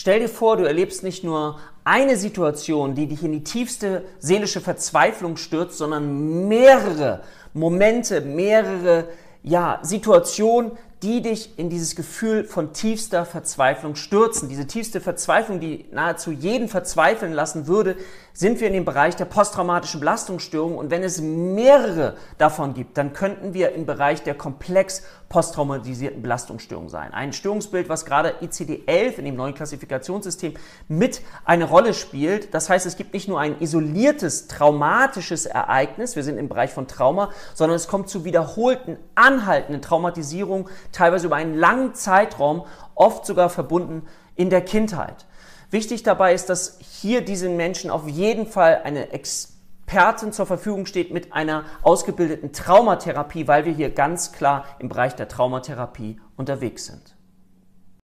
Stell dir vor, du erlebst nicht nur eine Situation, die dich in die tiefste seelische Verzweiflung stürzt, sondern mehrere Momente, mehrere ja, Situationen, die dich in dieses Gefühl von tiefster Verzweiflung stürzen. Diese tiefste Verzweiflung, die nahezu jeden verzweifeln lassen würde, sind wir in dem Bereich der posttraumatischen Belastungsstörung. Und wenn es mehrere davon gibt, dann könnten wir im Bereich der komplex posttraumatisierten Belastungsstörung sein. Ein Störungsbild, was gerade ICD-11 in dem neuen Klassifikationssystem mit eine Rolle spielt. Das heißt, es gibt nicht nur ein isoliertes traumatisches Ereignis, wir sind im Bereich von Trauma, sondern es kommt zu wiederholten, anhaltenden Traumatisierungen, teilweise über einen langen Zeitraum, oft sogar verbunden in der Kindheit. Wichtig dabei ist, dass hier diesen Menschen auf jeden Fall eine Expertin zur Verfügung steht mit einer ausgebildeten Traumatherapie, weil wir hier ganz klar im Bereich der Traumatherapie unterwegs sind.